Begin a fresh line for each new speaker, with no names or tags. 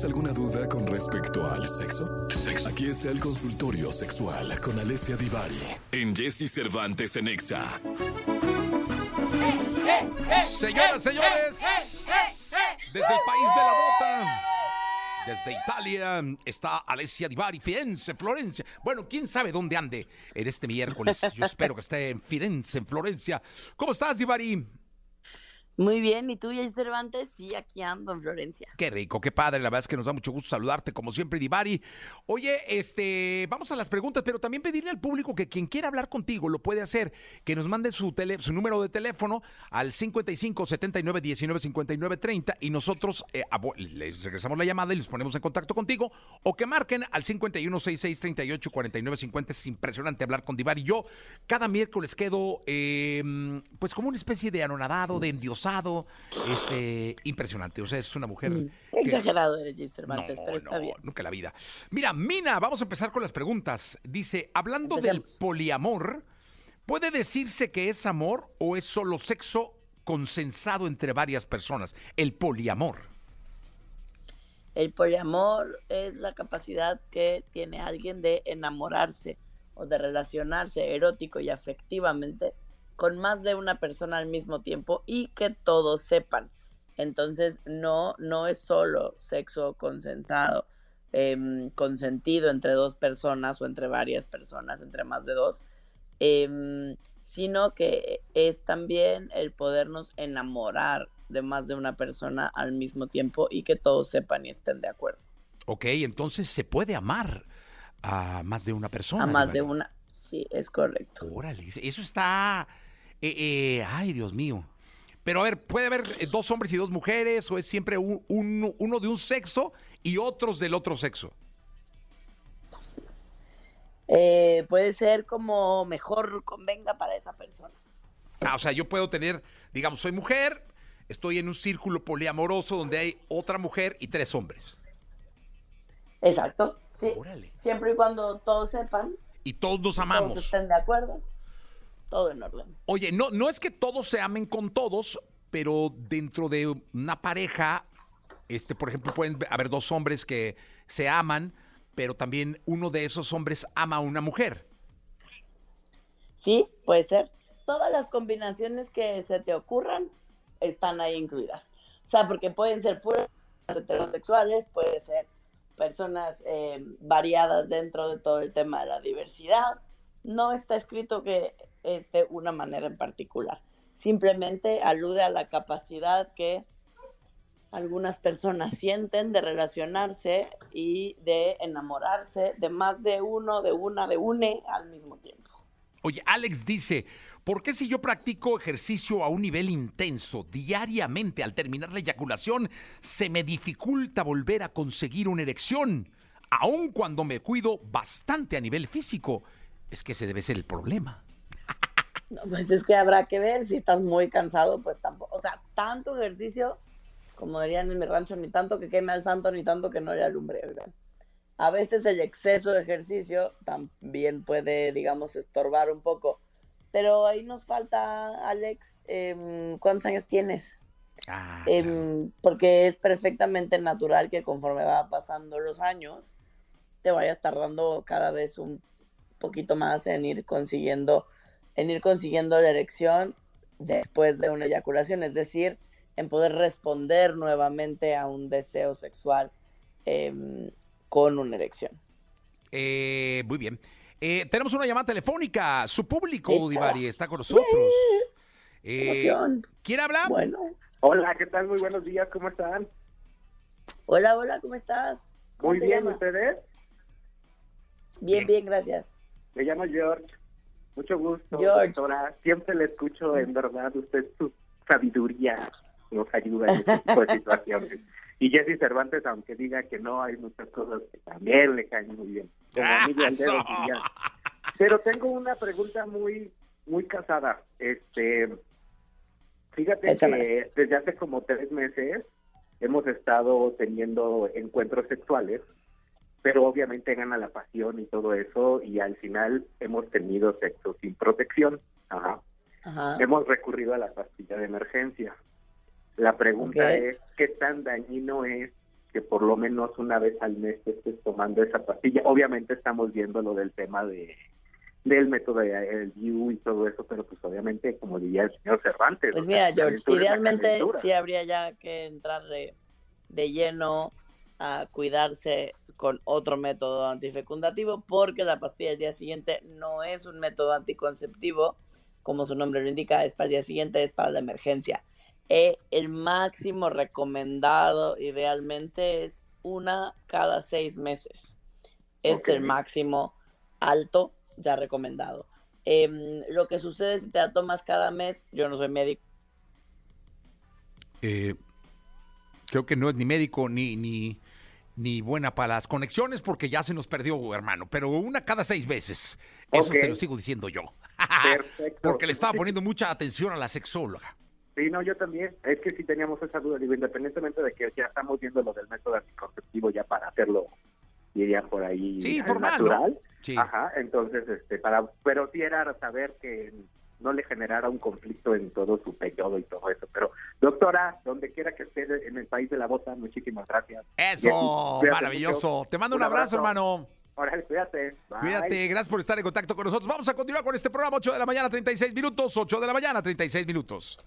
¿Tienes alguna duda con respecto al sexo? Aquí está el consultorio sexual con Alessia Divari en Jesse Cervantes en Exa.
Señoras, señores, desde el país de la bota, desde Italia, está Alessia Divari, Firenze, Florencia. Bueno, quién sabe dónde ande en este miércoles. Yo espero que esté en Firenze, en Florencia. ¿Cómo estás, Divari?
Muy bien, ¿y tú, Jay Cervantes? Sí, aquí ando en Florencia.
Qué rico, qué padre, la verdad es que nos da mucho gusto saludarte, como siempre, Divari. Oye, este, vamos a las preguntas, pero también pedirle al público que quien quiera hablar contigo lo puede hacer, que nos mande su, tele, su número de teléfono al 55 79 19 59 30 y nosotros eh, les regresamos la llamada y les ponemos en contacto contigo, o que marquen al 51 66 38 49 50. Es impresionante hablar con Divari. Yo cada miércoles quedo, eh, pues, como una especie de anonadado, de endiosado este, impresionante. O sea, es una mujer. Mm,
exagerado eres, Cervantes, pero está bien.
Nunca la vida. Mira, Mina, vamos a empezar con las preguntas. Dice: hablando del poliamor, ¿puede decirse que es amor o es solo sexo consensado entre varias personas? El poliamor.
El poliamor es la capacidad que tiene alguien de enamorarse o de relacionarse erótico y afectivamente con más de una persona al mismo tiempo y que todos sepan. Entonces, no, no es solo sexo consensado, em, consentido entre dos personas o entre varias personas, entre más de dos, em, sino que es también el podernos enamorar de más de una persona al mismo tiempo y que todos sepan y estén de acuerdo.
Ok, entonces se puede amar a más de una persona.
A más de una, sí, es correcto.
Órale, eso está eh, eh, ay, Dios mío. Pero a ver, ¿puede haber eh, dos hombres y dos mujeres o es siempre uno de un sexo y otros del otro sexo?
puede ser como mejor convenga para esa persona.
Ah, o sea, yo puedo tener, digamos, soy mujer, estoy en un círculo poliamoroso donde hay otra mujer y tres hombres.
Exacto, sí. Siempre y cuando todos sepan.
Y todos nos amamos.
Todos estén de acuerdo todo en orden.
Oye, no, no es que todos se amen con todos, pero dentro de una pareja, este, por ejemplo, pueden haber dos hombres que se aman, pero también uno de esos hombres ama a una mujer.
Sí, puede ser. Todas las combinaciones que se te ocurran están ahí incluidas. O sea, porque pueden ser puras heterosexuales, puede ser personas eh, variadas dentro de todo el tema de la diversidad. No está escrito que es de una manera en particular. Simplemente alude a la capacidad que algunas personas sienten de relacionarse y de enamorarse de más de uno, de una, de une al mismo tiempo.
Oye, Alex dice, ¿por qué si yo practico ejercicio a un nivel intenso diariamente al terminar la eyaculación, se me dificulta volver a conseguir una erección? Aun cuando me cuido bastante a nivel físico. Es que ese debe ser el problema.
No, pues es que habrá que ver si estás muy cansado, pues tampoco, o sea, tanto ejercicio, como dirían en mi rancho, ni tanto que queme al santo, ni tanto que no le alumbre, ¿verdad? A veces el exceso de ejercicio también puede, digamos, estorbar un poco. Pero ahí nos falta, Alex, em, ¿cuántos años tienes? Ah, em, porque es perfectamente natural que conforme va pasando los años, te vayas tardando cada vez un poquito más en ir consiguiendo en ir consiguiendo la erección después de una eyaculación, es decir, en poder responder nuevamente a un deseo sexual em, con una erección.
Eh, muy bien. Eh, tenemos una llamada telefónica. Su público, Divari, está con nosotros. Eh, ¿Quiere hablar?
Bueno.
Hola, ¿qué tal? Muy buenos días, ¿cómo están?
Hola, hola, ¿cómo estás?
Muy bien, ¿ustedes?
Bien, bien, gracias.
Me llamo George. Mucho gusto, doctora. Siempre le escucho, en verdad, usted su sabiduría nos ayuda en este tipo de situaciones. Y Jesse Cervantes, aunque diga que no, hay muchas cosas que también le caen muy bien. Pero tengo una pregunta muy, muy casada. Este, fíjate que desde hace como tres meses hemos estado teniendo encuentros sexuales pero obviamente gana la pasión y todo eso y al final hemos tenido sexo sin protección. Ajá. Hemos recurrido a la pastilla de emergencia. La pregunta es, ¿qué tan dañino es que por lo menos una vez al mes estés tomando esa pastilla. Obviamente estamos viendo lo del tema de del método del y todo eso, pero pues obviamente, como diría el señor Cervantes.
Pues mira, George, idealmente sí habría ya que entrar de, de lleno a cuidarse con otro método antifecundativo porque la pastilla del día siguiente no es un método anticonceptivo, como su nombre lo indica, es para el día siguiente, es para la emergencia. Eh, el máximo recomendado idealmente es una cada seis meses. Es el máximo alto ya recomendado. Em, lo que sucede si te la tomas cada mes, yo no soy médico.
Eh, creo que no es ni médico ni, ni, ni buena para las conexiones porque ya se nos perdió, hermano. Pero una cada seis veces. Eso te lo sigo diciendo yo. Perfecto. porque le estaba poniendo mucha atención a la sexóloga.
Sí, no, yo también. Es que si teníamos esa duda, digo, independientemente de que ya estamos viendo lo del método anticonceptivo ya para hacerlo, diría por ahí,
sí, formal,
natural. Sí. Ajá, entonces, este, para, pero sí era saber que no le generara un conflicto en todo su periodo y todo eso. Pero, doctora, donde quiera que esté en el país de la bota, muchísimas gracias.
Eso, maravilloso. Te mando un, abrazo, hermano.
Órale, cuídate.
Cuídate, gracias por estar en contacto con nosotros. Vamos a continuar con este programa, 8 de la mañana, 36 minutos, 8 de la mañana, 36 minutos.